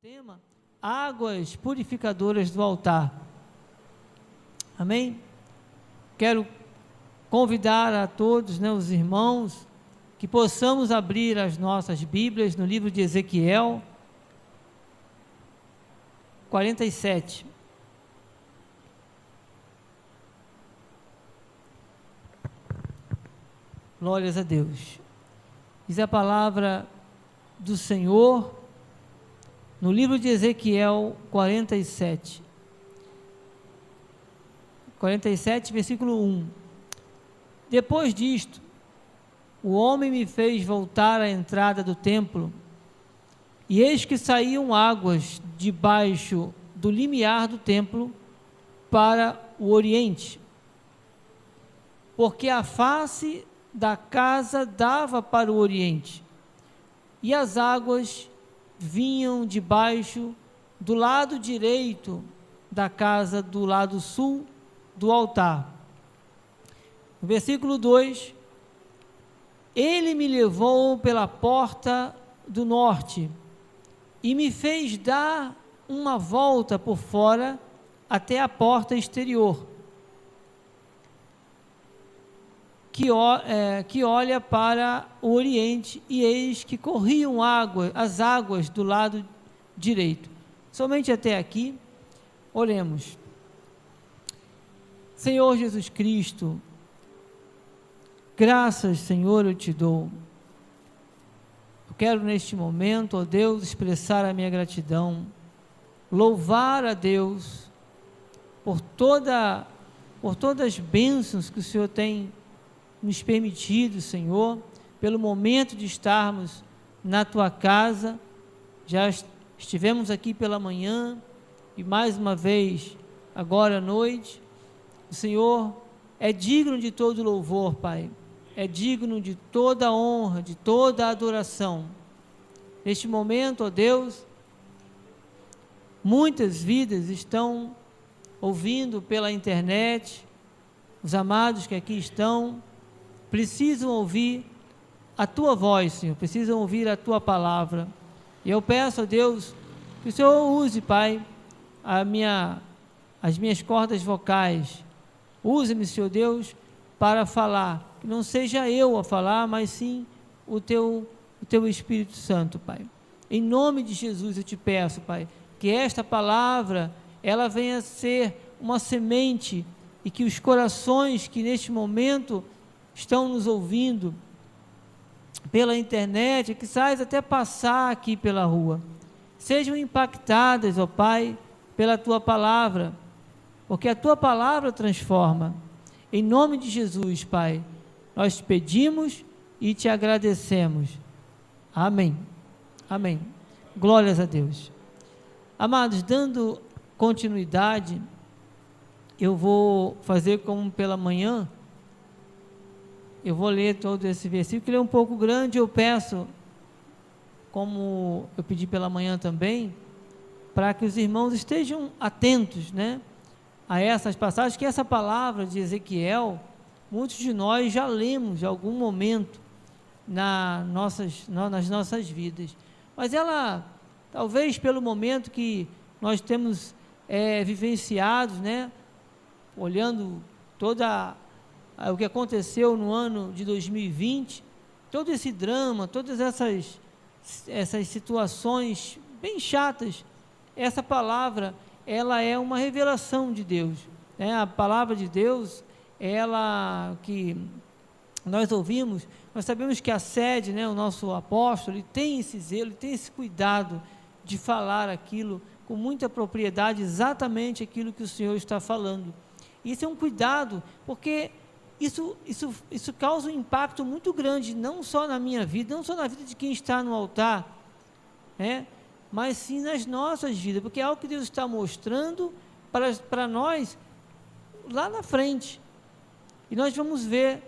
Tema: águas purificadoras do altar. Amém? Quero convidar a todos, né, os irmãos, que possamos abrir as nossas Bíblias no livro de Ezequiel 47. Glórias a Deus. Diz a palavra do Senhor no livro de Ezequiel 47. 47, versículo 1. Depois disto, o homem me fez voltar à entrada do templo, e eis que saíam águas debaixo do limiar do templo para o oriente, porque a face da casa dava para o oriente, e as águas vinham debaixo do lado direito da casa do lado sul do altar. No versículo 2: Ele me levou pela porta do norte e me fez dar uma volta por fora até a porta exterior, que, é, que olha para o oriente, e eis que corriam água, as águas do lado direito. Somente até aqui, oremos. Senhor Jesus Cristo, graças, Senhor, eu te dou. Eu quero neste momento, ó Deus, expressar a minha gratidão, louvar a Deus por toda por todas as bênçãos que o Senhor tem nos permitido, Senhor, pelo momento de estarmos na tua casa. Já estivemos aqui pela manhã e mais uma vez agora à noite. O Senhor é digno de todo louvor, Pai. É digno de toda honra, de toda adoração. Neste momento, ó Deus, muitas vidas estão ouvindo pela internet, os amados que aqui estão, precisam ouvir a tua voz, Senhor, precisam ouvir a tua palavra. E eu peço a Deus que o Senhor use, Pai, a minha, as minhas cordas vocais. Use-me, Senhor Deus, para falar. Que não seja eu a falar, mas sim o teu, o teu Espírito Santo, Pai. Em nome de Jesus eu te peço, Pai, que esta palavra ela venha a ser uma semente e que os corações que neste momento estão nos ouvindo pela internet, que sais até passar aqui pela rua, sejam impactadas, ó Pai, pela tua palavra, porque a tua palavra transforma. Em nome de Jesus, Pai, nós te pedimos e te agradecemos. Amém. Amém. Glórias a Deus. Amados, dando continuidade, eu vou fazer como pela manhã eu vou ler todo esse versículo, ele é um pouco grande, eu peço, como eu pedi pela manhã também, para que os irmãos estejam atentos, né, a essas passagens, que essa palavra de Ezequiel, muitos de nós já lemos em algum momento na nossas, nas nossas vidas, mas ela, talvez pelo momento que nós temos é, vivenciados, né, olhando toda o que aconteceu no ano de 2020, todo esse drama, todas essas, essas situações bem chatas, essa palavra, ela é uma revelação de Deus. Né? A palavra de Deus, ela que nós ouvimos, nós sabemos que a sede, né, o nosso apóstolo, ele tem esse zelo, ele tem esse cuidado de falar aquilo com muita propriedade, exatamente aquilo que o Senhor está falando. Isso é um cuidado, porque isso, isso, isso causa um impacto muito grande, não só na minha vida, não só na vida de quem está no altar, né? mas sim nas nossas vidas, porque é algo que Deus está mostrando para, para nós lá na frente. E nós vamos ver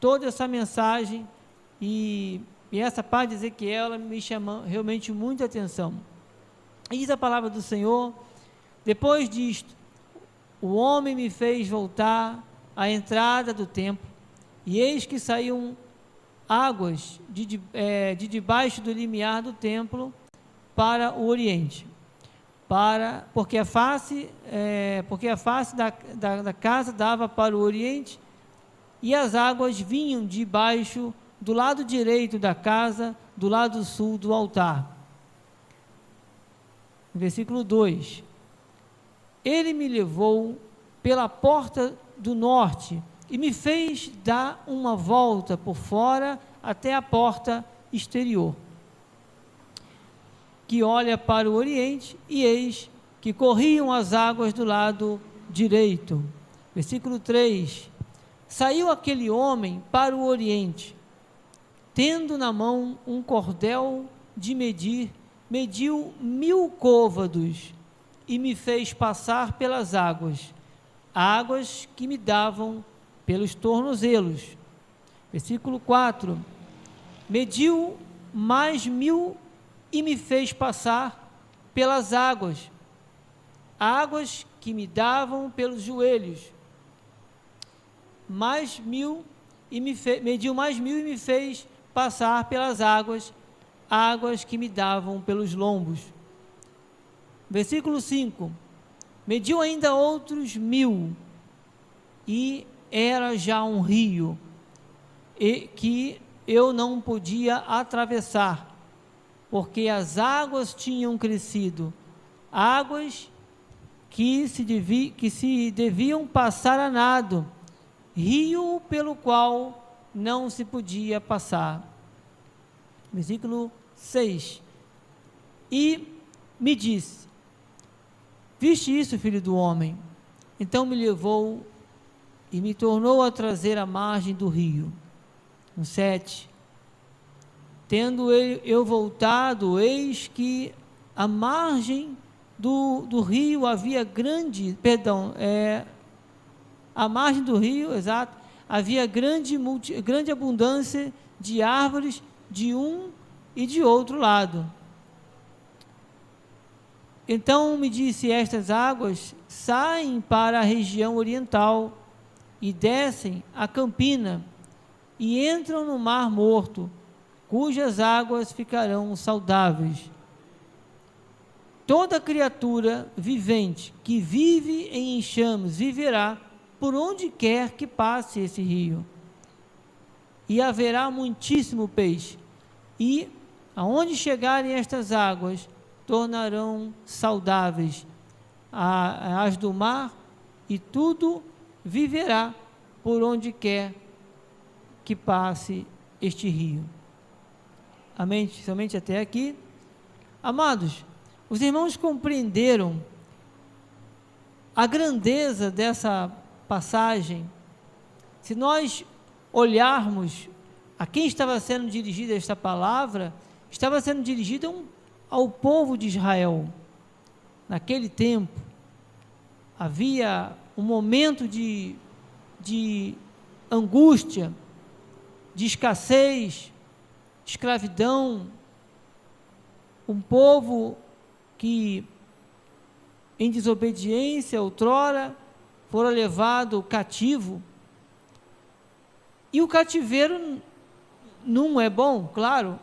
toda essa mensagem e, e essa parte de Ezequiel ela me chama realmente muita atenção. Diz a palavra do Senhor: depois disto, o homem me fez voltar a entrada do templo, e eis que saíam águas de, de, é, de debaixo do limiar do templo para o Oriente, para porque a face, é, porque a face da, da, da casa dava para o Oriente e as águas vinham de baixo do lado direito da casa, do lado sul do altar. Versículo 2: Ele me levou pela porta do norte e me fez dar uma volta por fora até a porta exterior que olha para o oriente, e eis que corriam as águas do lado direito. Versículo 3: Saiu aquele homem para o oriente, tendo na mão um cordel de medir, mediu mil côvados e me fez passar pelas águas, águas que me davam pelos tornozelos. Versículo 4: Mediu mais mil e me fez passar pelas águas, águas que me davam pelos joelhos. Mais mil e me fe, mediu mais mil e me fez passar pelas águas, águas que me davam pelos lombos. Versículo 5: Mediu ainda outros mil, e era já um rio, e que eu não podia atravessar porque as águas tinham crescido, águas que se, devi, que se deviam passar a nado, rio pelo qual não se podia passar. Versículo 6. E me disse: Viste isso, filho do homem? Então me levou e me tornou a trazer a margem do rio. No 7. Tendo eu voltado, eis que à margem do, do rio havia grande, perdão, é, à margem do rio, exato, havia grande, grande abundância de árvores de um e de outro lado. Então me disse: Estas águas saem para a região oriental e descem a campina e entram no Mar Morto cujas águas ficarão saudáveis. Toda criatura vivente que vive em enxames viverá por onde quer que passe esse rio. E haverá muitíssimo peixe. E aonde chegarem estas águas, tornarão saudáveis as do mar, e tudo viverá por onde quer que passe este rio. Amém? Somente até aqui. Amados, os irmãos compreenderam a grandeza dessa passagem. Se nós olharmos a quem estava sendo dirigida esta palavra, estava sendo dirigida um, ao povo de Israel. Naquele tempo, havia um momento de, de angústia, de escassez, escravidão, um povo que em desobediência outrora fora levado cativo. E o cativeiro não é bom, claro.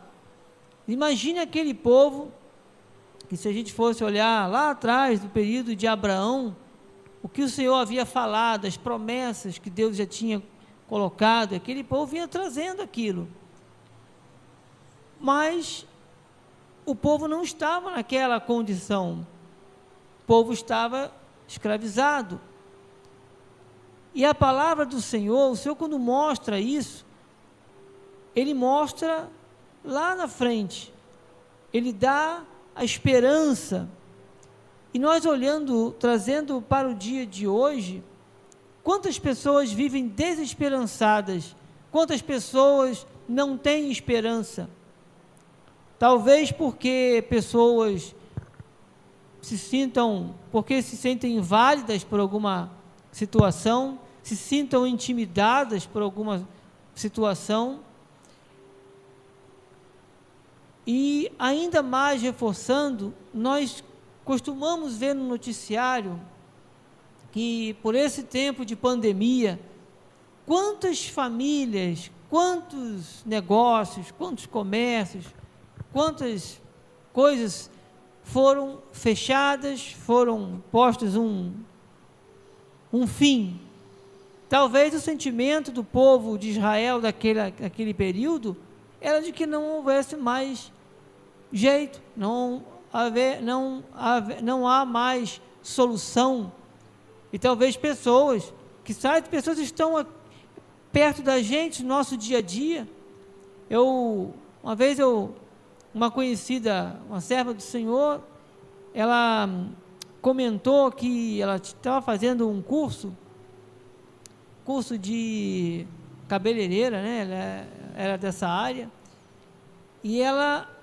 Imagine aquele povo que se a gente fosse olhar lá atrás do período de Abraão, o que o Senhor havia falado, as promessas que Deus já tinha colocado, aquele povo vinha trazendo aquilo. Mas o povo não estava naquela condição. O povo estava escravizado. E a palavra do Senhor, o Senhor, quando mostra isso, ele mostra lá na frente, ele dá a esperança. E nós olhando, trazendo para o dia de hoje, quantas pessoas vivem desesperançadas, quantas pessoas não têm esperança. Talvez porque pessoas se sintam, porque se sentem inválidas por alguma situação, se sintam intimidadas por alguma situação. E ainda mais reforçando, nós costumamos ver no noticiário que por esse tempo de pandemia, quantas famílias, quantos negócios, quantos comércios, quantas coisas foram fechadas, foram postos um, um fim. Talvez o sentimento do povo de Israel daquele, daquele período era de que não houvesse mais jeito, não, haver, não, haver, não há mais solução. E talvez pessoas, que sabe, pessoas estão perto da gente no nosso dia a dia. Eu, uma vez eu uma conhecida, uma serva do Senhor, ela comentou que ela estava fazendo um curso, curso de cabeleireira, né? Ela era dessa área. E ela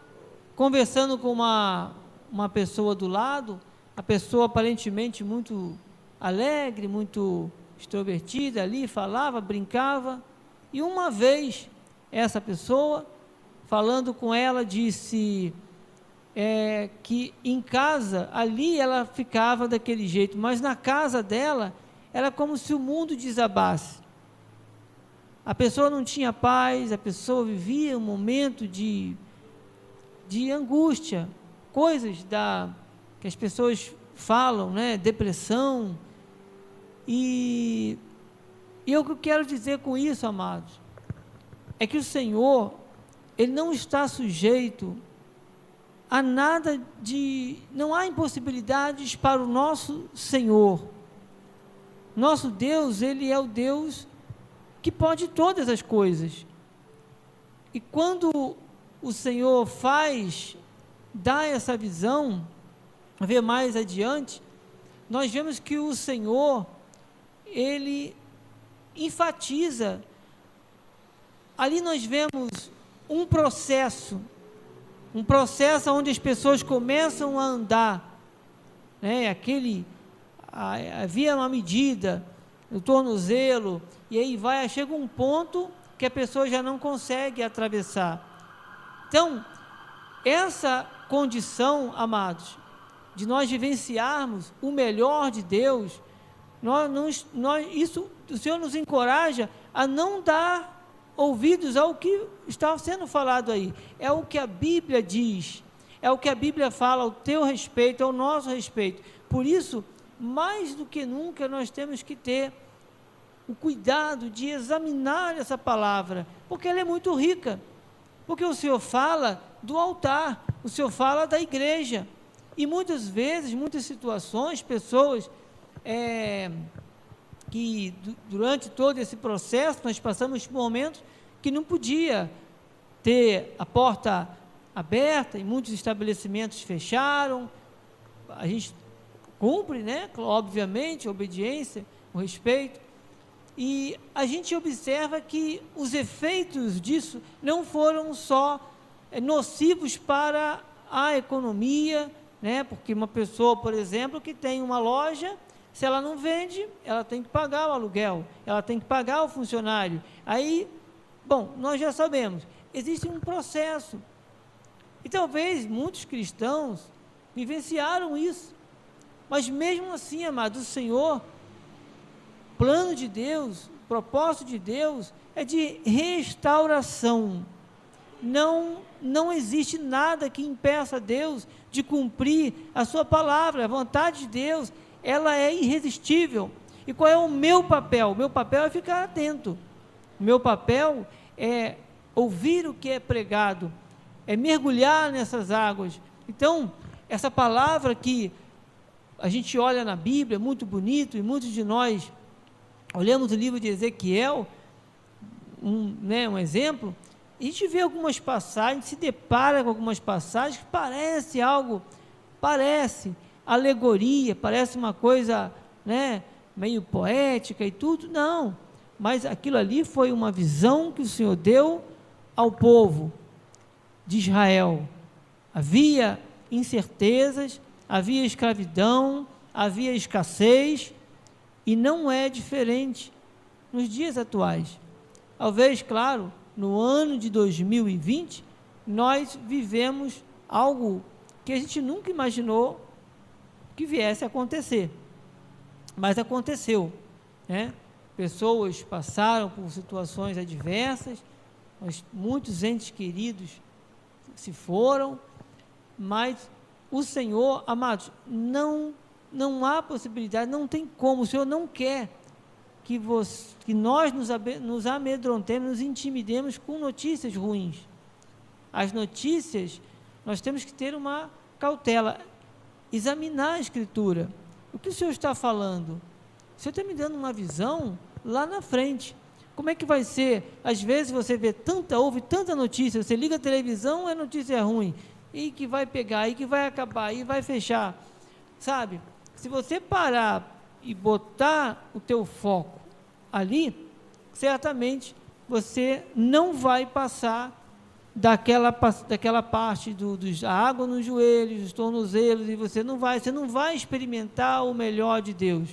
conversando com uma uma pessoa do lado, a pessoa aparentemente muito alegre, muito extrovertida ali, falava, brincava. E uma vez essa pessoa falando com ela, disse é, que em casa, ali ela ficava daquele jeito, mas na casa dela era como se o mundo desabasse. A pessoa não tinha paz, a pessoa vivia um momento de, de angústia, coisas da, que as pessoas falam, né? depressão. E, e o que eu quero dizer com isso, amados, é que o Senhor, ele não está sujeito a nada de. Não há impossibilidades para o nosso Senhor. Nosso Deus, ele é o Deus que pode todas as coisas. E quando o Senhor faz, dá essa visão, vê mais adiante, nós vemos que o Senhor, ele enfatiza. Ali nós vemos um processo, um processo onde as pessoas começam a andar, né? Aquele havia uma medida no tornozelo e aí vai chega um ponto que a pessoa já não consegue atravessar. Então, essa condição, amados, de nós vivenciarmos o melhor de Deus, nós, nós, isso, o Senhor nos encoraja a não dar ouvidos ao que está sendo falado aí. É o que a Bíblia diz, é o que a Bíblia fala ao teu respeito, ao nosso respeito. Por isso, mais do que nunca, nós temos que ter o cuidado de examinar essa palavra, porque ela é muito rica. Porque o Senhor fala do altar, o Senhor fala da igreja. E muitas vezes, muitas situações, pessoas é, que durante todo esse processo nós passamos momentos que não podia ter a porta aberta e muitos estabelecimentos fecharam. A gente cumpre, né? Obviamente, obediência, o respeito. E a gente observa que os efeitos disso não foram só eh, nocivos para a economia, né? Porque uma pessoa, por exemplo, que tem uma loja se ela não vende, ela tem que pagar o aluguel, ela tem que pagar o funcionário. Aí, bom, nós já sabemos, existe um processo. E talvez muitos cristãos vivenciaram isso. Mas mesmo assim, amado, o Senhor, plano de Deus, propósito de Deus é de restauração. Não não existe nada que impeça Deus de cumprir a sua palavra, a vontade de Deus ela é irresistível. E qual é o meu papel? O meu papel é ficar atento. O meu papel é ouvir o que é pregado, é mergulhar nessas águas. Então, essa palavra que a gente olha na Bíblia, é muito bonito, e muitos de nós olhamos o livro de Ezequiel, um, né, um exemplo, a gente vê algumas passagens, se depara com algumas passagens que parece algo, parece, alegoria, parece uma coisa, né, meio poética e tudo, não. Mas aquilo ali foi uma visão que o Senhor deu ao povo de Israel. Havia incertezas, havia escravidão, havia escassez, e não é diferente nos dias atuais. Talvez, claro, no ano de 2020, nós vivemos algo que a gente nunca imaginou que viesse a acontecer. Mas aconteceu. Né? Pessoas passaram por situações adversas, muitos entes queridos se foram, mas o Senhor, amados, não, não há possibilidade, não tem como, o Senhor não quer que, você, que nós nos, nos amedrontemos, nos intimidemos com notícias ruins. As notícias, nós temos que ter uma cautela, examinar a Escritura. O que o Senhor está falando? O Senhor está me dando uma visão lá na frente. Como é que vai ser? Às vezes você vê tanta, ouve tanta notícia, você liga a televisão, é notícia ruim e que vai pegar, e que vai acabar, e vai fechar. Sabe? Se você parar e botar o teu foco ali, certamente você não vai passar daquela, daquela parte do, dos, água nos joelhos, dos tornozelos, e você não vai, você não vai experimentar o melhor de Deus.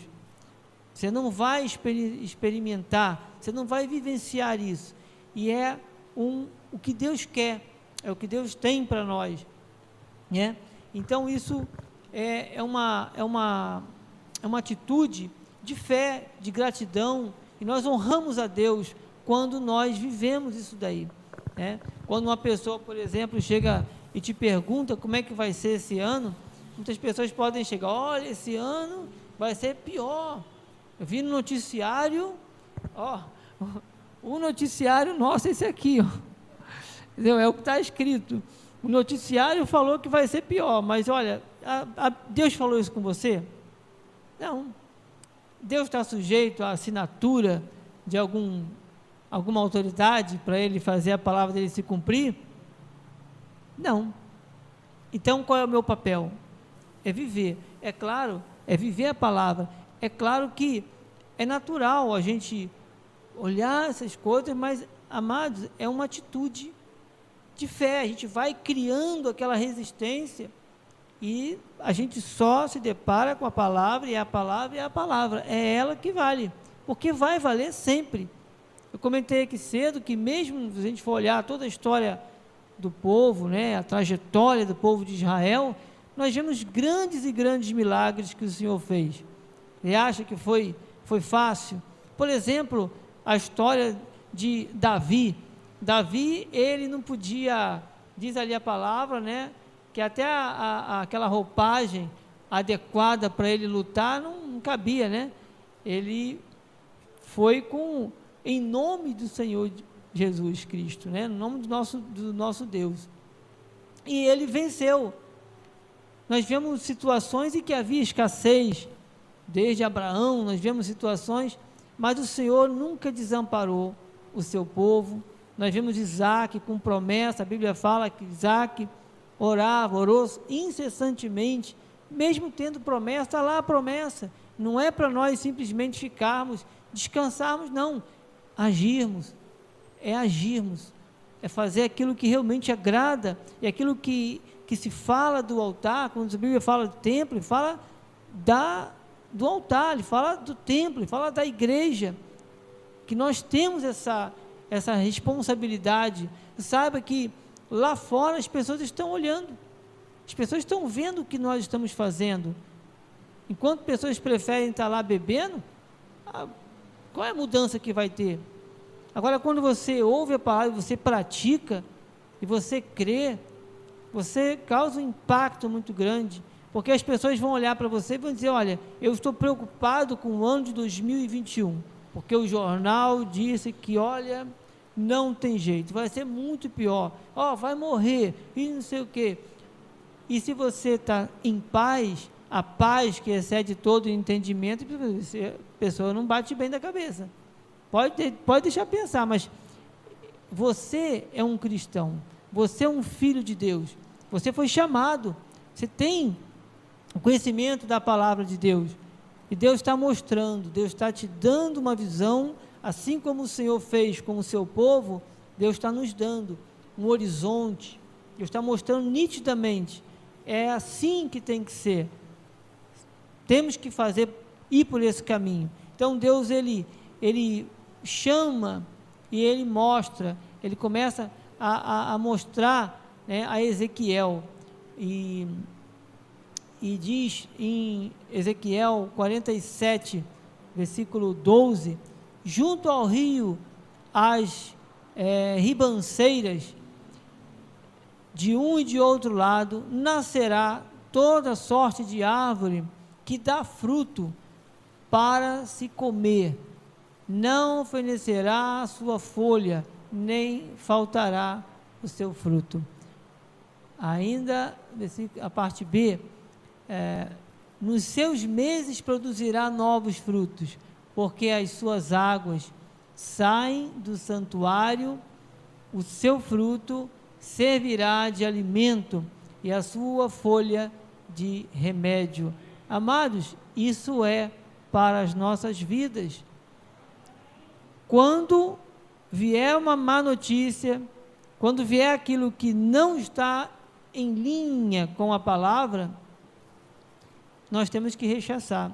Você não vai exper experimentar, você não vai vivenciar isso. E é um, o que Deus quer é o que Deus tem para nós, né? Então isso é, é, uma, é, uma, é uma atitude de fé, de gratidão, e nós honramos a Deus quando nós vivemos isso daí, né? Quando uma pessoa, por exemplo, chega e te pergunta como é que vai ser esse ano, muitas pessoas podem chegar, olha, esse ano vai ser pior. Eu vi no noticiário, ó, o noticiário nosso é esse aqui, ó. É o que está escrito. O noticiário falou que vai ser pior, mas olha, a, a, Deus falou isso com você? Não. Deus está sujeito à assinatura de algum, alguma autoridade para ele fazer a palavra dele se cumprir? Não. Então qual é o meu papel? É viver. É claro, é viver a palavra. É claro que é natural a gente olhar essas coisas, mas, amados, é uma atitude de fé, a gente vai criando aquela resistência e a gente só se depara com a palavra, e a palavra é a palavra, é ela que vale, porque vai valer sempre. Eu comentei aqui cedo que, mesmo se a gente for olhar toda a história do povo, né, a trajetória do povo de Israel, nós vemos grandes e grandes milagres que o Senhor fez. E acha que foi, foi fácil? Por exemplo, a história de Davi, Davi, ele não podia, diz ali a palavra, né? Que até a, a, aquela roupagem adequada para ele lutar não, não, cabia, né? Ele foi com, em nome do Senhor Jesus Cristo, né? No nome do nosso, do nosso Deus. E ele venceu. Nós vemos situações em que havia escassez, desde Abraão, nós vemos situações, mas o Senhor nunca desamparou o seu povo, nós vimos Isaac com promessa, a Bíblia fala que Isaac orava, orou incessantemente, mesmo tendo promessa, está lá a promessa. Não é para nós simplesmente ficarmos, descansarmos, não. Agirmos, é agirmos, é fazer aquilo que realmente agrada, e aquilo que, que se fala do altar, quando a Bíblia fala do templo, ele fala da, do altar, ele fala do templo, ele fala da igreja, que nós temos essa essa responsabilidade. Saiba que lá fora as pessoas estão olhando, as pessoas estão vendo o que nós estamos fazendo. Enquanto pessoas preferem estar lá bebendo, qual é a mudança que vai ter? Agora, quando você ouve a palavra, você pratica e você crê, você causa um impacto muito grande, porque as pessoas vão olhar para você e vão dizer: Olha, eu estou preocupado com o ano de 2021 porque o jornal disse que, olha, não tem jeito, vai ser muito pior, ó, oh, vai morrer, e não sei o quê. E se você está em paz, a paz que excede todo entendimento, a pessoa não bate bem da cabeça. Pode, ter, pode deixar pensar, mas você é um cristão, você é um filho de Deus, você foi chamado, você tem o conhecimento da palavra de Deus. E Deus está mostrando, Deus está te dando uma visão, assim como o Senhor fez com o seu povo, Deus está nos dando um horizonte, Deus está mostrando nitidamente. É assim que tem que ser. Temos que fazer, ir por esse caminho. Então Deus, Ele, Ele chama e Ele mostra, Ele começa a, a, a mostrar né, a Ezequiel. E e diz em Ezequiel 47, versículo 12: junto ao rio, as é, ribanceiras, de um e de outro lado, nascerá toda sorte de árvore que dá fruto para se comer. Não fenecerá a sua folha, nem faltará o seu fruto. Ainda, a parte B, é, nos seus meses produzirá novos frutos, porque as suas águas saem do santuário, o seu fruto servirá de alimento e a sua folha de remédio. Amados, isso é para as nossas vidas. Quando vier uma má notícia, quando vier aquilo que não está em linha com a palavra, nós temos que rechaçar.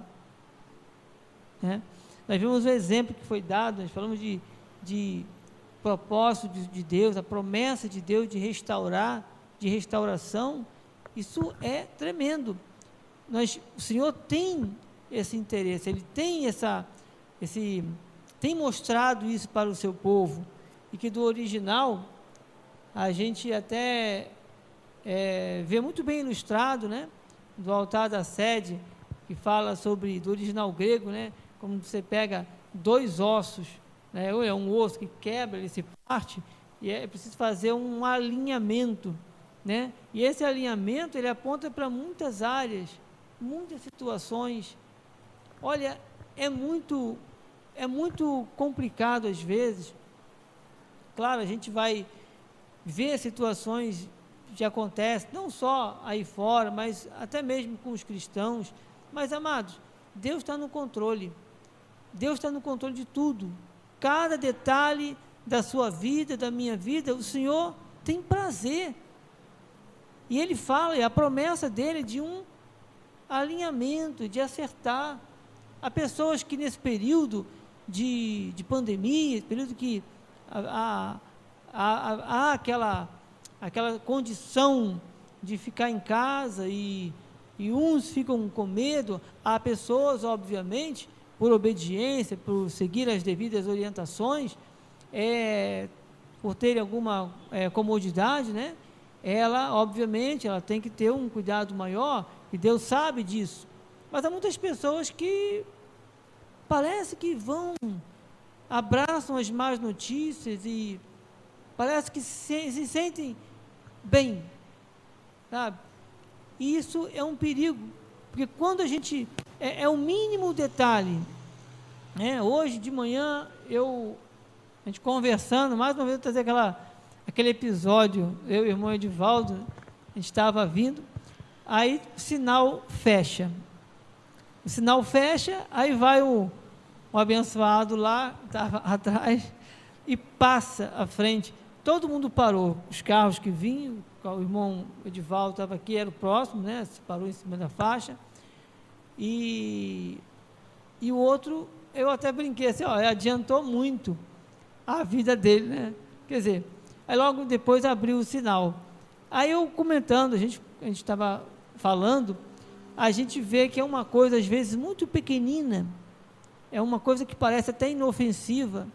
Né? Nós vimos o exemplo que foi dado, nós falamos de, de propósito de, de Deus, a promessa de Deus de restaurar, de restauração. Isso é tremendo. Nós, o Senhor tem esse interesse, Ele tem essa, esse, tem mostrado isso para o seu povo e que do original a gente até é, vê muito bem ilustrado, né? Do altar da sede, que fala sobre, do original grego, né? Como você pega dois ossos, né? É um osso que quebra, ele se parte, e é preciso fazer um alinhamento, né? E esse alinhamento, ele aponta para muitas áreas, muitas situações. Olha, é muito, é muito complicado às vezes. Claro, a gente vai ver situações que acontecem, não só aí fora, mas até mesmo com os cristãos. Mas, amados, Deus está no controle. Deus está no controle de tudo. Cada detalhe da sua vida, da minha vida, o Senhor tem prazer. E Ele fala, e a promessa dele é de um alinhamento, de acertar. Há pessoas que nesse período de, de pandemia, período que a há, há aquela, aquela condição de ficar em casa e, e uns ficam com medo, há pessoas, obviamente, por obediência, por seguir as devidas orientações, é, por ter alguma é, comodidade, né? Ela, obviamente, ela tem que ter um cuidado maior, e Deus sabe disso. Mas há muitas pessoas que parece que vão, abraçam as más notícias e Parece que se, se sentem bem, sabe? E isso é um perigo, porque quando a gente é, é o mínimo detalhe, né? Hoje de manhã eu a gente conversando, mais uma vez trazer aquela aquele episódio, eu e o irmão Edivaldo, a gente estava vindo, aí o sinal fecha. O sinal fecha, aí vai o, o abençoado lá, estava atrás, e passa à frente. Todo mundo parou, os carros que vinham, o irmão Edivaldo estava aqui, era o próximo, né? Se parou em cima da faixa. E, e o outro, eu até brinquei assim, ó, adiantou muito a vida dele, né? Quer dizer, aí logo depois abriu o sinal. Aí eu comentando, a gente a gente estava falando, a gente vê que é uma coisa às vezes muito pequenina, é uma coisa que parece até inofensiva,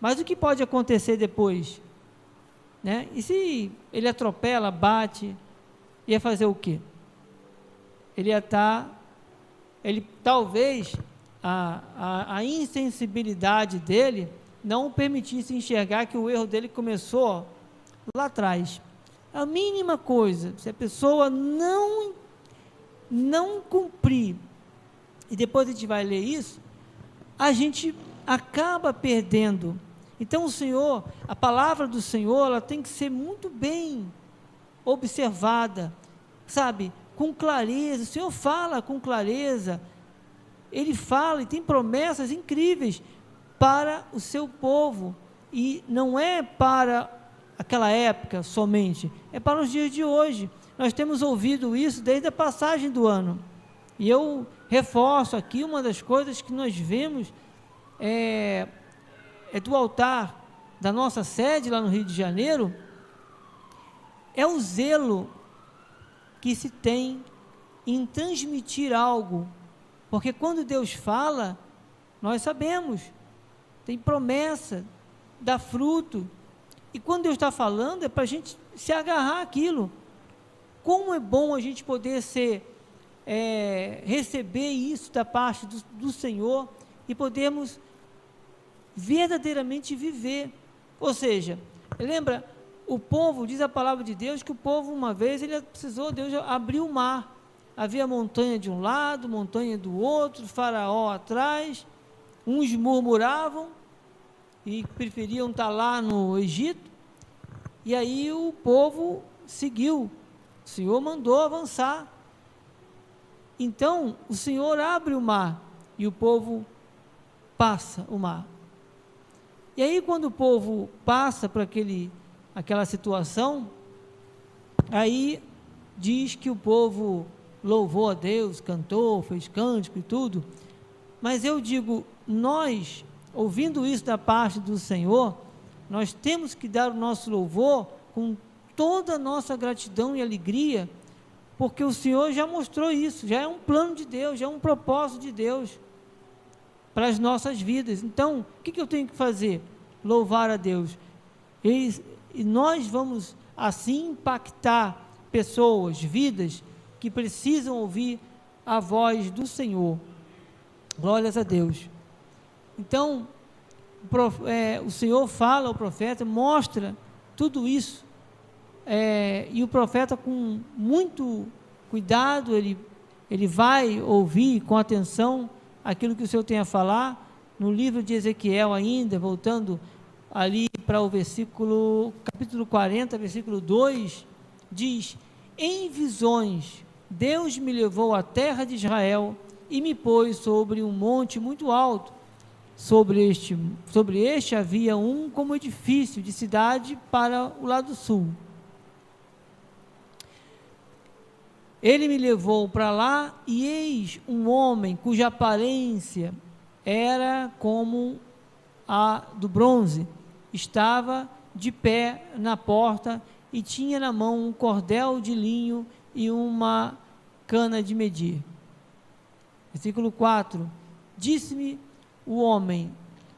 mas o que pode acontecer depois? Né? E se ele atropela, bate, ia fazer o quê? Ele ia estar. Tá, ele talvez a, a, a, insensibilidade dele não permitisse enxergar que o erro dele começou lá atrás. A mínima coisa, se a pessoa não não cumprir, e depois a gente vai ler isso, a gente acaba perdendo então o Senhor, a palavra do Senhor, ela tem que ser muito bem observada, sabe? Com clareza. O Senhor fala com clareza. Ele fala e tem promessas incríveis para o seu povo. E não é para aquela época somente, é para os dias de hoje. Nós temos ouvido isso desde a passagem do ano. E eu reforço aqui uma das coisas que nós vemos é, é do altar da nossa sede lá no Rio de Janeiro, é o zelo que se tem em transmitir algo. Porque quando Deus fala, nós sabemos, tem promessa, dá fruto. E quando Deus está falando, é para a gente se agarrar aquilo. como é bom a gente poder ser, é, receber isso da parte do, do Senhor e podermos verdadeiramente viver. Ou seja, lembra, o povo, diz a palavra de Deus, que o povo, uma vez, ele precisou, Deus abriu o mar. Havia montanha de um lado, montanha do outro, faraó atrás. Uns murmuravam e preferiam estar lá no Egito. E aí o povo seguiu. O Senhor mandou avançar. Então, o Senhor abre o mar e o povo passa o mar. E aí, quando o povo passa para aquele, aquela situação, aí diz que o povo louvou a Deus, cantou, fez cântico e tudo. Mas eu digo, nós, ouvindo isso da parte do Senhor, nós temos que dar o nosso louvor com toda a nossa gratidão e alegria, porque o Senhor já mostrou isso, já é um plano de Deus, já é um propósito de Deus para as nossas vidas. Então, o que, que eu tenho que fazer? Louvar a Deus. E, e nós vamos assim impactar pessoas, vidas que precisam ouvir a voz do Senhor. Glórias a Deus. Então, o, é, o Senhor fala ao profeta, mostra tudo isso. É, e o profeta, com muito cuidado, ele, ele vai ouvir com atenção aquilo que o Senhor tem a falar, no livro de Ezequiel ainda, voltando ali para o versículo, capítulo 40, versículo 2, diz: Em visões, Deus me levou à terra de Israel e me pôs sobre um monte muito alto. Sobre este, sobre este havia um como edifício de cidade para o lado sul. Ele me levou para lá e eis um homem cuja aparência era como a do bronze. Estava de pé na porta e tinha na mão um cordel de linho e uma cana de medir. Versículo 4: Disse-me o homem,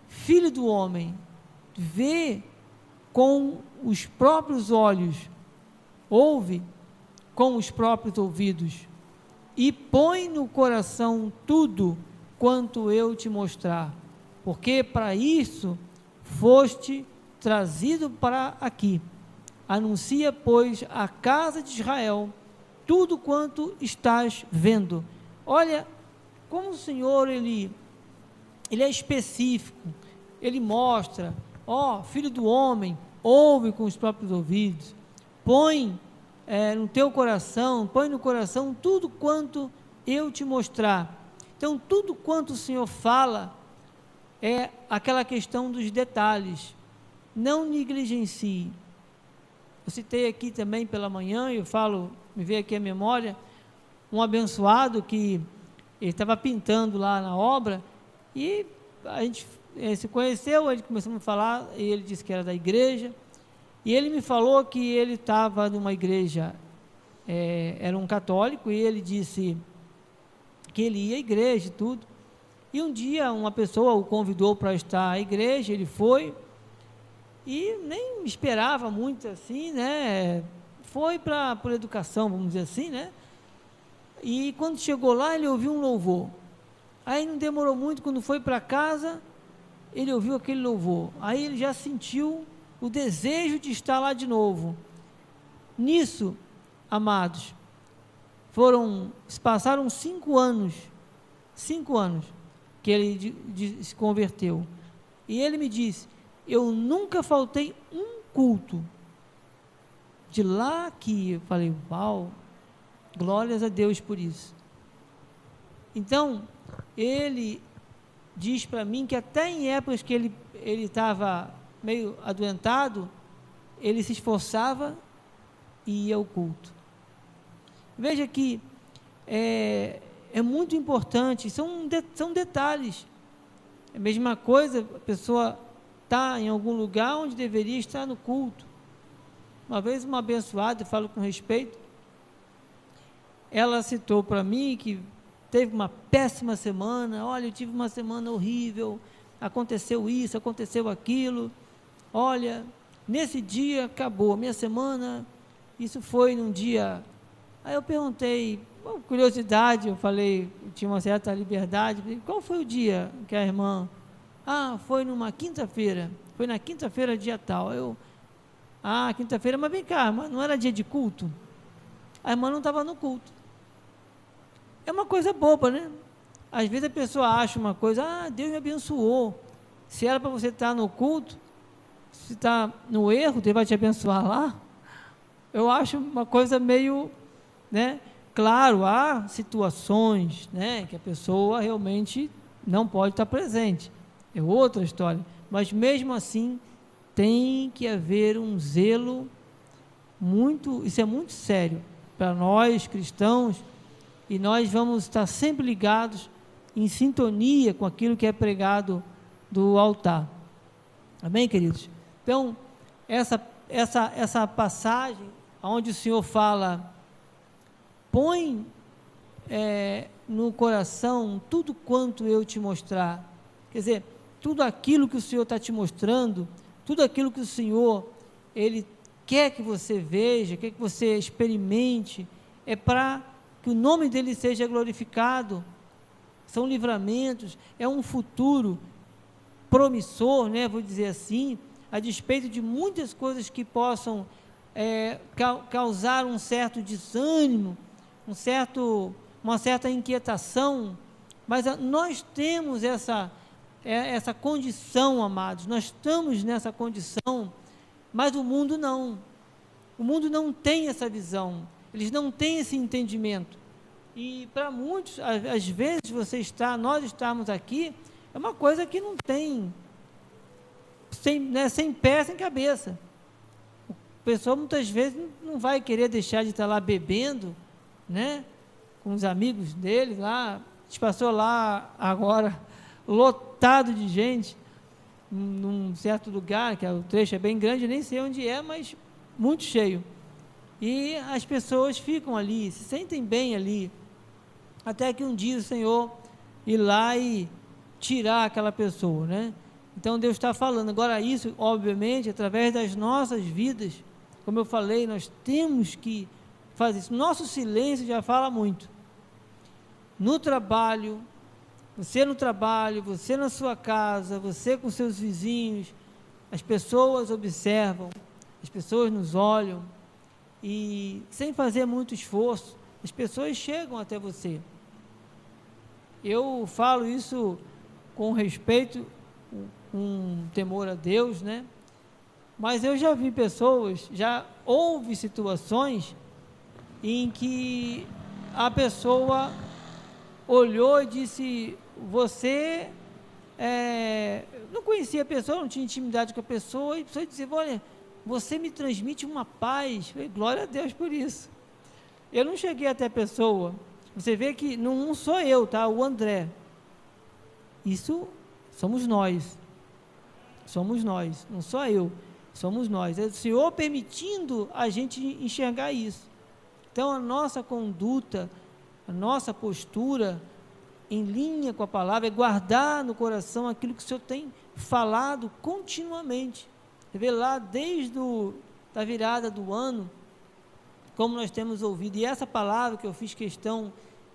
filho do homem, vê com os próprios olhos, ouve com os próprios ouvidos e põe no coração tudo quanto eu te mostrar, porque para isso foste trazido para aqui. Anuncia, pois, a casa de Israel tudo quanto estás vendo. Olha como o Senhor ele ele é específico. Ele mostra, ó, oh, filho do homem, ouve com os próprios ouvidos. Põe é, no teu coração, põe no coração tudo quanto eu te mostrar. Então, tudo quanto o Senhor fala é aquela questão dos detalhes. Não negligencie. Eu citei aqui também pela manhã, eu falo, me veio aqui a memória, um abençoado que ele estava pintando lá na obra e a gente eh, se conheceu, ele começou a falar, e ele disse que era da igreja, e ele me falou que ele estava numa igreja, é, era um católico, e ele disse que ele ia à igreja e tudo. E um dia uma pessoa o convidou para estar à igreja, ele foi, e nem esperava muito assim, né? Foi para por educação, vamos dizer assim, né? E quando chegou lá, ele ouviu um louvor. Aí não demorou muito, quando foi para casa, ele ouviu aquele louvor. Aí ele já sentiu o desejo de estar lá de novo. Nisso, amados, foram, se passaram cinco anos, cinco anos que ele de, de, se converteu. E ele me disse: Eu nunca faltei um culto. De lá que eu falei: Uau, glórias a Deus por isso. Então, ele diz para mim que até em épocas que ele ele estava meio adoentado, ele se esforçava e ia ao culto. Veja que é, é muito importante, são, de, são detalhes. É a mesma coisa, a pessoa está em algum lugar onde deveria estar no culto. Uma vez uma abençoada, falo com respeito, ela citou para mim que teve uma péssima semana, olha, eu tive uma semana horrível, aconteceu isso, aconteceu aquilo. Olha, nesse dia acabou a minha semana. Isso foi num dia Aí eu perguntei, com curiosidade, eu falei, eu tinha uma certa liberdade, qual foi o dia que a irmã. Ah, foi numa quinta-feira. Foi na quinta-feira, dia tal. Eu. Ah, quinta-feira, mas vem cá, mas não era dia de culto? A irmã não estava no culto. É uma coisa boba, né? Às vezes a pessoa acha uma coisa, ah, Deus me abençoou. Se era para você estar no culto, se está no erro, Deus vai te abençoar lá. Eu acho uma coisa meio, né? Claro, há situações, né, que a pessoa realmente não pode estar presente. É outra história. Mas mesmo assim, tem que haver um zelo muito, isso é muito sério para nós cristãos, e nós vamos estar sempre ligados em sintonia com aquilo que é pregado do altar. Amém, queridos? Então, essa, essa, essa passagem, onde o Senhor fala, põe é, no coração tudo quanto eu te mostrar. Quer dizer, tudo aquilo que o Senhor está te mostrando, tudo aquilo que o Senhor, Ele quer que você veja, quer que você experimente, é para que o nome dele seja glorificado. São livramentos, é um futuro promissor, né, vou dizer assim, a despeito de muitas coisas que possam é, ca causar um certo desânimo, um certo, uma certa inquietação, mas a, nós temos essa, essa condição, amados, nós estamos nessa condição, mas o mundo não. O mundo não tem essa visão, eles não têm esse entendimento. E para muitos, às vezes você está, nós estamos aqui, é uma coisa que não tem, sem, né, sem pé, sem cabeça. O pessoal muitas vezes não vai querer deixar de estar lá bebendo, né? Com os amigos dele lá. A gente passou lá agora, lotado de gente, num certo lugar, que é, o trecho é bem grande, nem sei onde é, mas muito cheio. E as pessoas ficam ali, se sentem bem ali. Até que um dia o Senhor ir lá e tirar aquela pessoa, né? Então Deus está falando. Agora, isso, obviamente, através das nossas vidas, como eu falei, nós temos que fazer isso. Nosso silêncio já fala muito. No trabalho, você no trabalho, você na sua casa, você com seus vizinhos, as pessoas observam, as pessoas nos olham e sem fazer muito esforço, as pessoas chegam até você. Eu falo isso com respeito, com temor a Deus, né? Mas eu já vi pessoas, já houve situações em que a pessoa olhou e disse: Você é, não conhecia a pessoa, não tinha intimidade com a pessoa, e a pessoa dizia: Olha, você me transmite uma paz. falei, Glória a Deus por isso. Eu não cheguei até a pessoa, você vê que não sou eu, tá? O André. Isso somos nós. Somos nós, não sou eu. Somos nós. É o Senhor permitindo a gente enxergar isso. Então a nossa conduta, nossa postura em linha com a palavra é guardar no coração aquilo que o Senhor tem falado continuamente. Vê lá desde o, da virada do ano, como nós temos ouvido. E essa palavra que eu fiz questão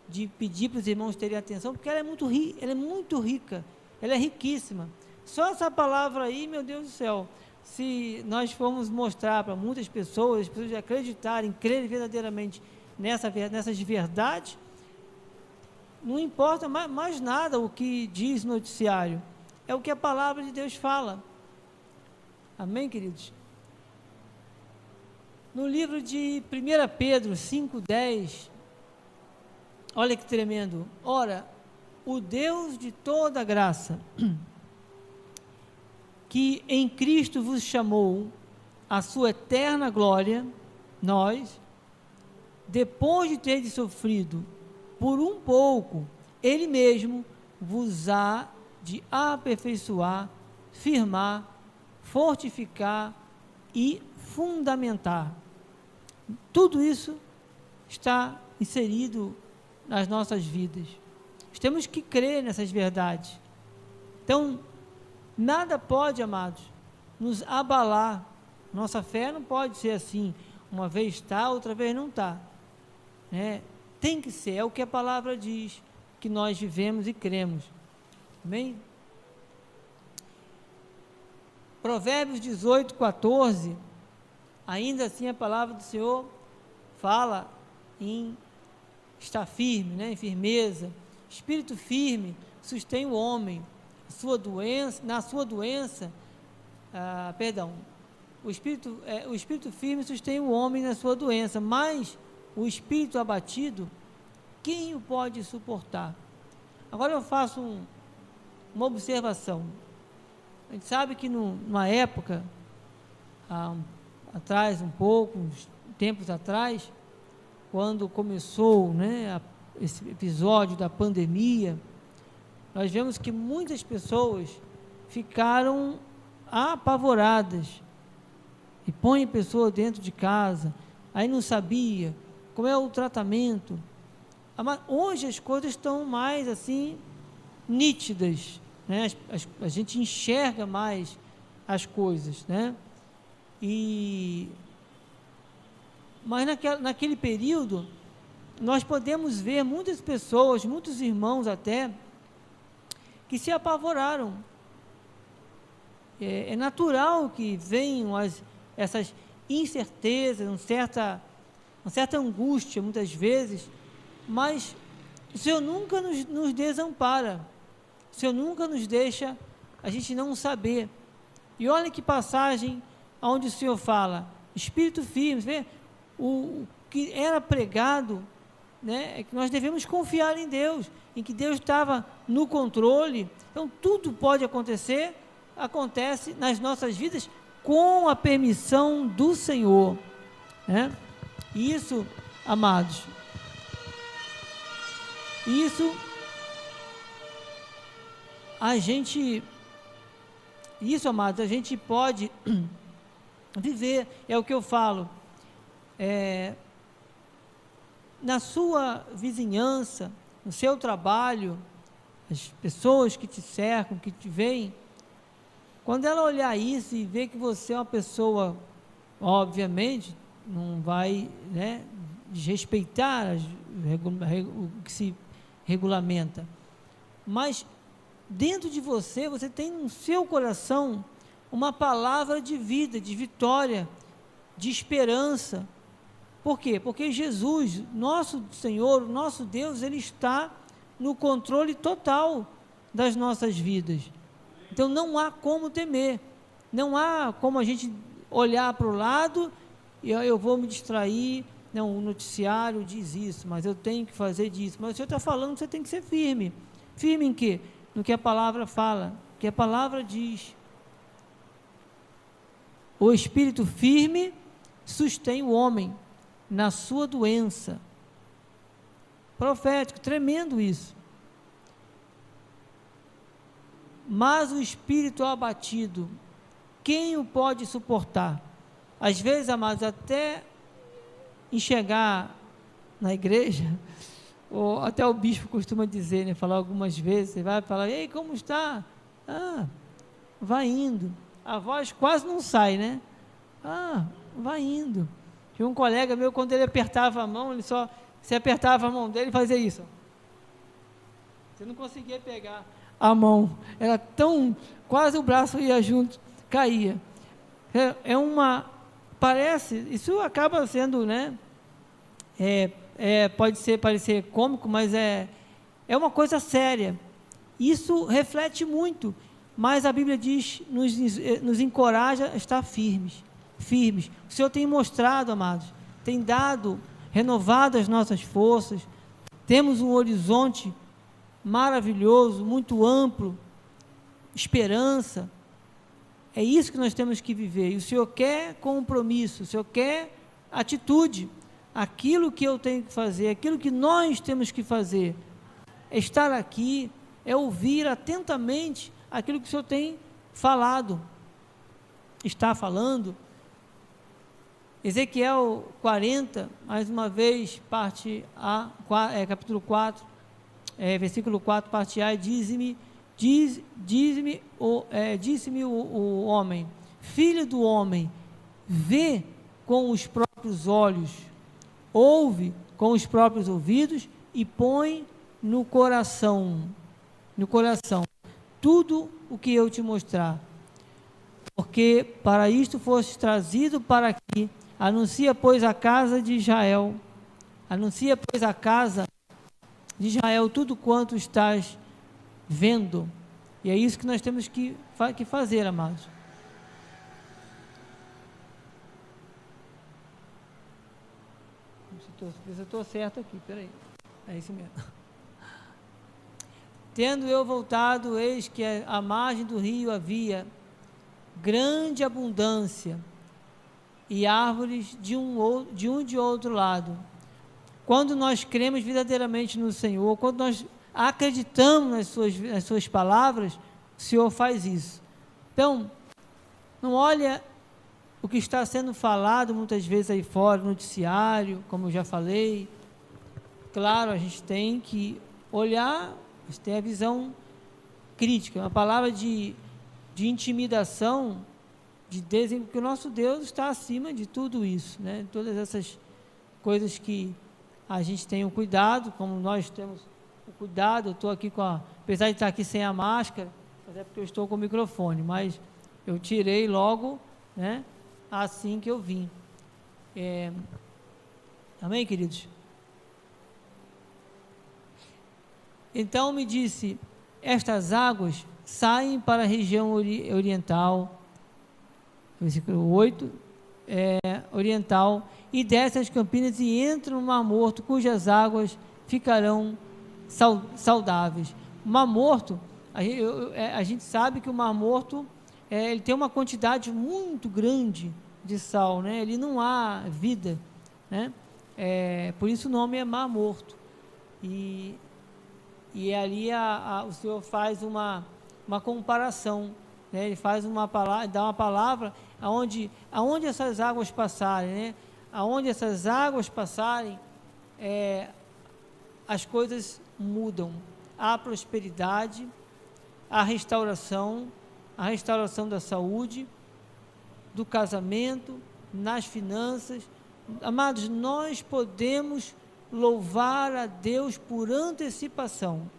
de pedir para os irmãos terem atenção, porque ela é muito, ri, ela é muito rica, ela é riquíssima. Só essa palavra aí, meu Deus do céu, se nós formos mostrar para muitas pessoas, as pessoas acreditarem, crerem verdadeiramente nessa, nessas verdades, não importa mais, mais nada o que diz no noticiário, é o que a palavra de Deus fala. Amém, queridos? No livro de 1 Pedro 5,10, olha que tremendo. Ora, o Deus de toda graça, que em Cristo vos chamou a sua eterna glória, nós, depois de ter sofrido por um pouco, Ele mesmo vos há de aperfeiçoar, firmar, fortificar e fundamentar. Tudo isso está inserido nas nossas vidas. temos que crer nessas verdades. Então, nada pode, amados, nos abalar. Nossa fé não pode ser assim, uma vez está, outra vez não está. Né? Tem que ser, é o que a palavra diz, que nós vivemos e cremos. Amém? Provérbios 18, 14, ainda assim a palavra do Senhor fala em estar firme, né, em firmeza. Espírito firme sustém o homem. Sua doença, na sua doença, ah, perdão, o espírito, é, o espírito firme sustém o homem na sua doença, mas o espírito abatido, quem o pode suportar? Agora eu faço um, uma observação. A gente sabe que no, numa época, há um, atrás um pouco, uns tempos atrás, quando começou né, a, esse episódio da pandemia, nós vemos que muitas pessoas ficaram apavoradas e põe a pessoa dentro de casa, aí não sabia como é o tratamento. Hoje as coisas estão mais assim nítidas, né? As, a gente enxerga mais as coisas, né? E mas naquela, naquele período nós podemos ver muitas pessoas, muitos irmãos até que se apavoraram. É, é natural que venham as, essas incertezas, uma certa, uma certa angústia muitas vezes, mas o Senhor nunca nos, nos desampara, o Senhor nunca nos deixa a gente não saber. E olha que passagem onde o Senhor fala, espírito firme, vê? O, o que era pregado né, é que nós devemos confiar em Deus, em que Deus estava no controle. Então tudo pode acontecer, acontece nas nossas vidas com a permissão do Senhor. Né? Isso, amados, isso a gente, isso, amados, a gente pode viver, é o que eu falo, é, na sua vizinhança, no seu trabalho, as pessoas que te cercam, que te veem, quando ela olhar isso e ver que você é uma pessoa, obviamente, não vai né, desrespeitar o que se regulamenta, mas dentro de você, você tem no seu coração uma palavra de vida, de vitória, de esperança. Por quê? Porque Jesus, nosso Senhor, nosso Deus, Ele está no controle total das nossas vidas. Então não há como temer, não há como a gente olhar para o lado e eu vou me distrair. Não, o noticiário diz isso, mas eu tenho que fazer disso. Mas o Senhor está falando, você tem que ser firme. Firme em quê? No que a palavra fala, que a palavra diz. O espírito firme sustém o homem na sua doença. Profético, tremendo isso. Mas o espírito abatido, quem o pode suportar? Às vezes, amados, até enxergar na igreja, ou até o bispo costuma dizer, né, falar algumas vezes, você vai falar, ei, como está? Ah, vai indo. A voz quase não sai, né? Ah, vai indo. Tinha um colega meu, quando ele apertava a mão, ele só, se apertava a mão dele, fazia isso. Você não conseguia pegar a mão. Era tão. Quase o braço ia junto, caía. É, é uma. Parece. Isso acaba sendo, né? É, é, pode ser parecer cômico, mas é, é uma coisa séria. Isso reflete muito, mas a Bíblia diz, nos, nos encoraja a estar firmes, firmes. O Senhor tem mostrado, amados, tem dado, renovado as nossas forças. Temos um horizonte maravilhoso, muito amplo, esperança. É isso que nós temos que viver. E o Senhor quer compromisso, o Senhor quer atitude. Aquilo que eu tenho que fazer, aquilo que nós temos que fazer, é estar aqui, é ouvir atentamente aquilo que o Senhor tem falado, está falando. Ezequiel 40, mais uma vez, parte A, é, capítulo 4, é, versículo 4, parte A, diz-me, diz, diz-me, o, é, disse-me o, o homem, filho do homem, vê com os próprios olhos, ouve com os próprios ouvidos e põe no coração, no coração, tudo o que eu te mostrar. Porque para isto foste trazido para aqui, anuncia, pois, a casa de Israel, anuncia, pois, a casa de Israel tudo quanto estás vendo. E é isso que nós temos que, que fazer, amados. Se eu estou certo aqui, peraí. É isso mesmo. Tendo eu voltado, eis que à margem do rio havia grande abundância e árvores de um, de um de outro lado. Quando nós cremos verdadeiramente no Senhor, quando nós acreditamos nas suas, nas suas palavras, o Senhor faz isso. Então, não olha o que está sendo falado muitas vezes aí fora, no noticiário, como eu já falei. Claro, a gente tem que olhar, mas tem a visão crítica, uma palavra de, de intimidação, de desen... que o nosso Deus está acima de tudo isso, né? Todas essas coisas que a gente tem o cuidado, como nós temos cuidado, eu estou aqui com a, apesar de estar aqui sem a máscara, mas é porque eu estou com o microfone, mas eu tirei logo, né? assim que eu vim. É, amém, queridos? Então me disse: Estas águas saem para a região ori oriental, versículo 8, é, oriental, e descem as campinas e entram no Mar Morto, cujas águas ficarão saudáveis. O Mar Morto, é, a gente sabe que o Mar Morto é, ele tem uma quantidade muito grande de sal, né? Ele não há vida, né? É, por isso o nome é Mar Morto. E, e ali a, a, o Senhor faz uma, uma comparação, né? Ele faz uma palavra, dá uma palavra aonde, aonde essas águas passarem, né? Aonde essas águas passarem, é, as coisas mudam. Há prosperidade, há restauração, a restauração da saúde, do casamento, nas finanças. Amados, nós podemos louvar a Deus por antecipação.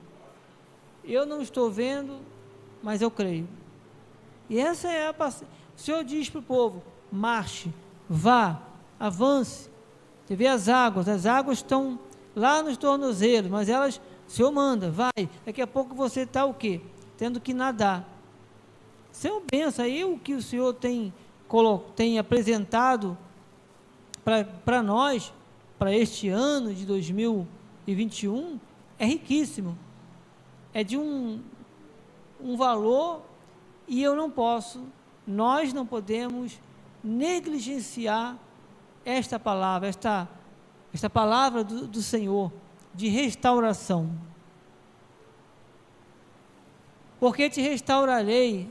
Eu não estou vendo, mas eu creio. E essa é a O Senhor diz para o povo: marche, vá, avance. Você vê as águas, as águas estão lá nos tornozelos, mas elas, o Senhor manda, vai. Daqui a pouco você está o quê? Tendo que nadar. Senhor, benção, aí o que o Senhor tem, tem apresentado para nós, para este ano de 2021, é riquíssimo. É de um, um valor e eu não posso, nós não podemos negligenciar esta palavra, esta, esta palavra do, do Senhor de restauração. Porque te restaurarei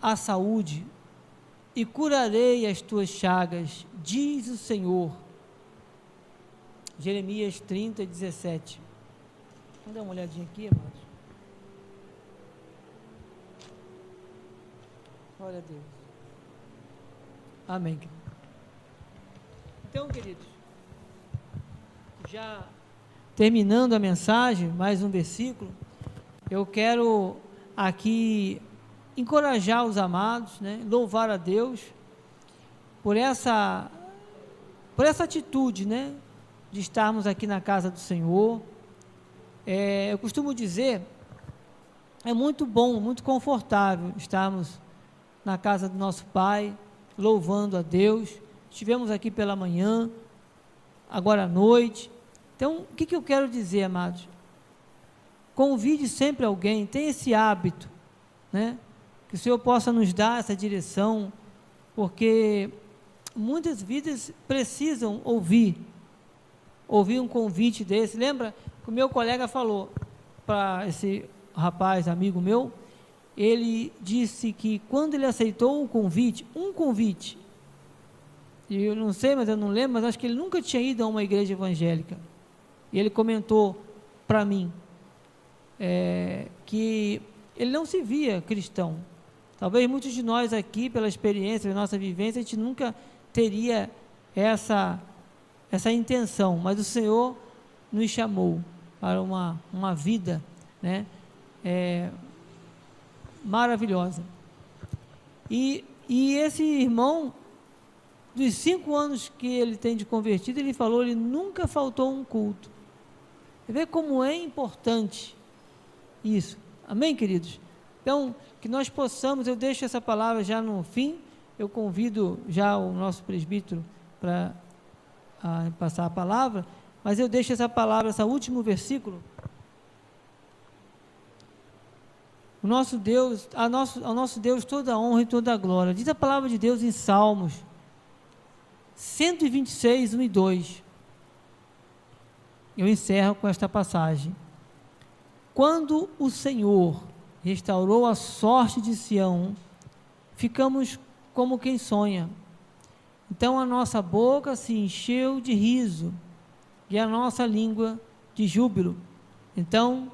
a saúde e curarei as tuas chagas, diz o Senhor. Jeremias 30, 17. Vamos dar uma olhadinha aqui, irmãos. Glória a Deus. Amém. Então, queridos, já terminando a mensagem, mais um versículo, eu quero aqui encorajar os amados, né? louvar a Deus por essa, por essa atitude né? de estarmos aqui na casa do Senhor. É, eu costumo dizer, é muito bom, muito confortável estarmos na casa do nosso Pai, louvando a Deus. Estivemos aqui pela manhã, agora à noite. Então, o que, que eu quero dizer, amados? Convide sempre alguém, tenha esse hábito, né? Que o Senhor possa nos dar essa direção, porque muitas vidas precisam ouvir, ouvir um convite desse. Lembra que o meu colega falou para esse rapaz, amigo meu, ele disse que quando ele aceitou o convite, um convite, e eu não sei, mas eu não lembro, mas acho que ele nunca tinha ido a uma igreja evangélica. E ele comentou para mim é, que ele não se via cristão. Talvez muitos de nós aqui, pela experiência, pela nossa vivência, a gente nunca teria essa, essa intenção, mas o Senhor nos chamou para uma, uma vida né, é, maravilhosa. E, e esse irmão, dos cinco anos que ele tem de convertido, ele falou, ele nunca faltou um culto. Vê como é importante isso. Amém, queridos? Então, que nós possamos, eu deixo essa palavra já no fim, eu convido já o nosso presbítero para passar a palavra, mas eu deixo essa palavra, esse último versículo. O nosso Deus, a nosso, ao nosso Deus toda a honra e toda a glória. Diz a palavra de Deus em Salmos 126, 1 e 2. Eu encerro com esta passagem. Quando o Senhor restaurou a sorte de Sião, ficamos como quem sonha. Então a nossa boca se encheu de riso e a nossa língua de júbilo. Então,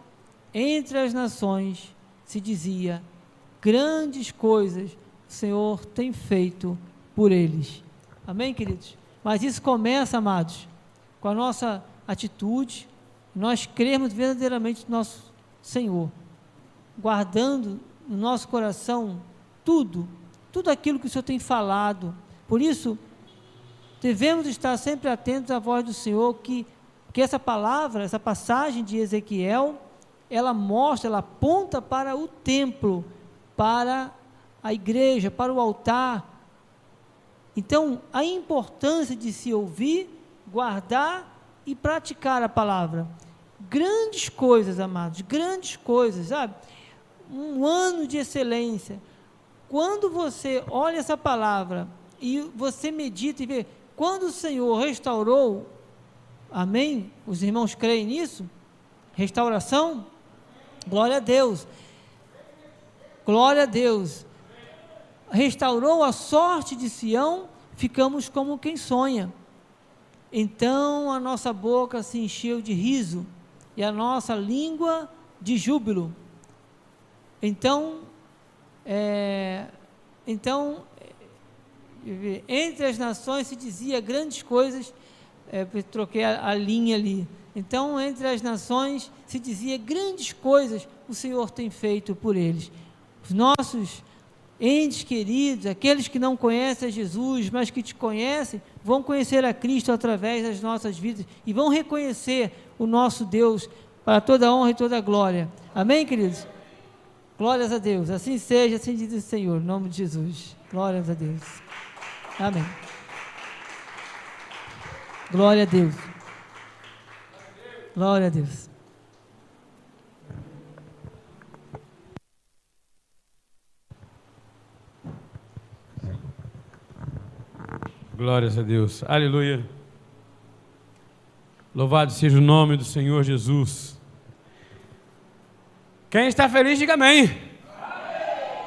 entre as nações se dizia: grandes coisas o Senhor tem feito por eles. Amém, queridos? Mas isso começa, amados, com a nossa atitude, nós cremos verdadeiramente no nosso Senhor, guardando no nosso coração tudo, tudo aquilo que o Senhor tem falado. Por isso, devemos estar sempre atentos à voz do Senhor, que, que essa palavra, essa passagem de Ezequiel, ela mostra, ela aponta para o templo, para a igreja, para o altar. Então, a importância de se ouvir, guardar e praticar a palavra. Grandes coisas, amados, grandes coisas, sabe? Um ano de excelência. Quando você olha essa palavra e você medita e vê, quando o Senhor restaurou, amém? Os irmãos creem nisso? Restauração? Glória a Deus. Glória a Deus. Restaurou a sorte de Sião, ficamos como quem sonha. Então a nossa boca se encheu de riso e a nossa língua de júbilo. Então, é, então entre as nações se dizia grandes coisas, é, troquei a, a linha ali. Então, entre as nações se dizia grandes coisas o Senhor tem feito por eles. Os nossos entes queridos, aqueles que não conhecem a Jesus, mas que te conhecem, vão conhecer a Cristo através das nossas vidas e vão reconhecer o nosso Deus para toda honra e toda glória. Amém, queridos? Glórias a Deus. Assim seja, assim diz o Senhor, em nome de Jesus. Glórias a Deus. Amém. Glória a Deus. Glória a Deus. Glórias a Deus. Aleluia. Louvado seja o nome do Senhor Jesus. Quem está feliz, diga amém.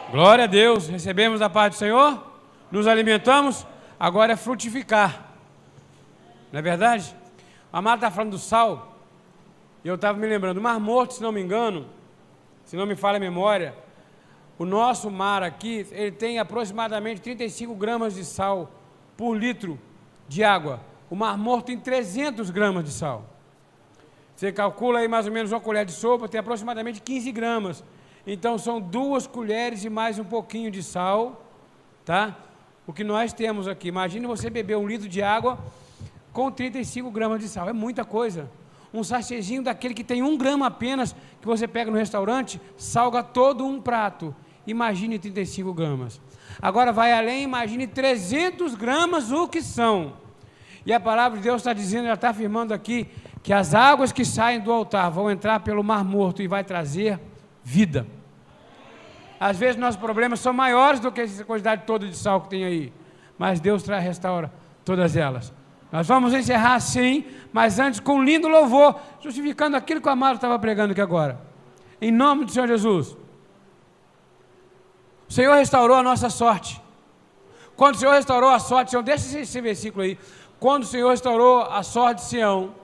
Glória a Deus. Recebemos a paz do Senhor nos alimentamos, agora é frutificar. Não é verdade? O Amado está falando do sal, e eu estava me lembrando, o Mar Morto, se não me engano, se não me falha a memória, o nosso mar aqui, ele tem aproximadamente 35 gramas de sal por litro de água. O Mar Morto tem 300 gramas de sal. Você calcula aí mais ou menos uma colher de sopa, tem aproximadamente 15 gramas. Então são duas colheres e mais um pouquinho de sal, tá? o que nós temos aqui. Imagine você beber um litro de água com 35 gramas de sal. É muita coisa. Um sachêzinho daquele que tem um grama apenas, que você pega no restaurante, salga todo um prato. Imagine 35 gramas. Agora vai além, imagine 300 gramas o que são. E a palavra de Deus está dizendo, ela está afirmando aqui, que as águas que saem do altar vão entrar pelo mar morto e vai trazer vida. Às vezes nossos problemas são maiores do que essa quantidade toda de sal que tem aí. Mas Deus traz, restaura todas elas. Nós vamos encerrar sim, mas antes com um lindo louvor, justificando aquilo que o amado estava pregando aqui agora. Em nome do Senhor Jesus. O Senhor restaurou a nossa sorte. Quando o Senhor restaurou a sorte de Sião, deixa esse versículo aí. Quando o Senhor restaurou a sorte de Sião,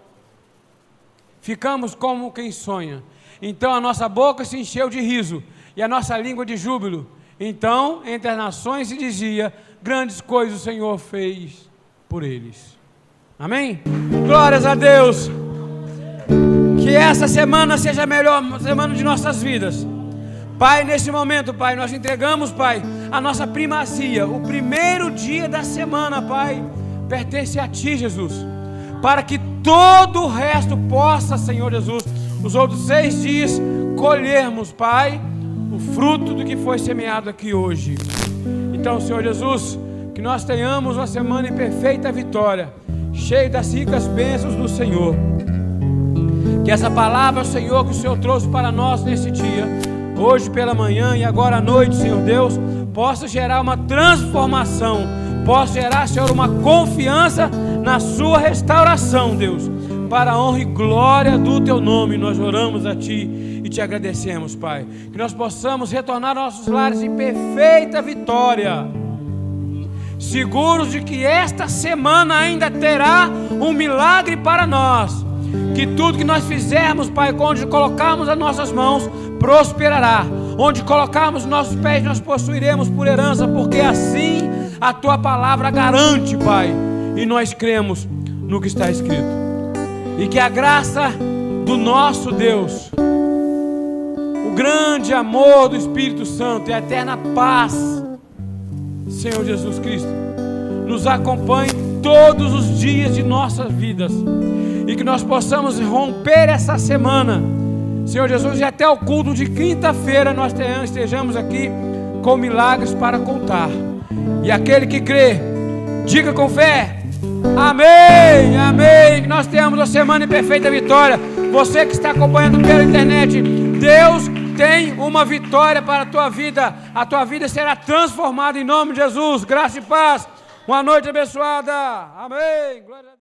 ficamos como quem sonha. Então a nossa boca se encheu de riso e a nossa língua de júbilo. Então, entre as nações se dizia: grandes coisas o Senhor fez por eles. Amém? Glórias a Deus. Que essa semana seja a melhor semana de nossas vidas. Pai, nesse momento, Pai, nós entregamos, Pai, a nossa primazia. O primeiro dia da semana, Pai, pertence a Ti, Jesus. Para que todo o resto possa, Senhor Jesus, os outros seis dias, colhermos, Pai, o fruto do que foi semeado aqui hoje. Então, Senhor Jesus, que nós tenhamos uma semana em perfeita vitória, cheio das ricas bênçãos do Senhor. Que essa palavra, Senhor, que o Senhor trouxe para nós nesse dia, hoje pela manhã e agora à noite, Senhor Deus, possa gerar uma transformação, possa gerar, Senhor, uma confiança na Sua restauração, Deus, para a honra e glória do Teu nome. Nós oramos a Ti e te agradecemos, Pai. Que nós possamos retornar aos nossos lares em perfeita vitória, seguros de que esta semana ainda terá um milagre para nós. Que tudo que nós fizermos, Pai, onde colocarmos as nossas mãos, prosperará. Onde colocarmos nossos pés, nós possuiremos por herança, porque assim a tua palavra garante, Pai. E nós cremos no que está escrito. E que a graça do nosso Deus, o grande amor do Espírito Santo e a eterna paz, Senhor Jesus Cristo, nos acompanhe todos os dias de nossas vidas e que nós possamos romper essa semana, Senhor Jesus, e até o culto de quinta-feira nós estejamos aqui com milagres para contar. E aquele que crê, diga com fé: Amém, amém. Que nós tenhamos uma semana em perfeita vitória. Você que está acompanhando pela internet, Deus tem uma vitória para a tua vida. A tua vida será transformada em nome de Jesus. Graça e paz. Uma noite abençoada. Amém.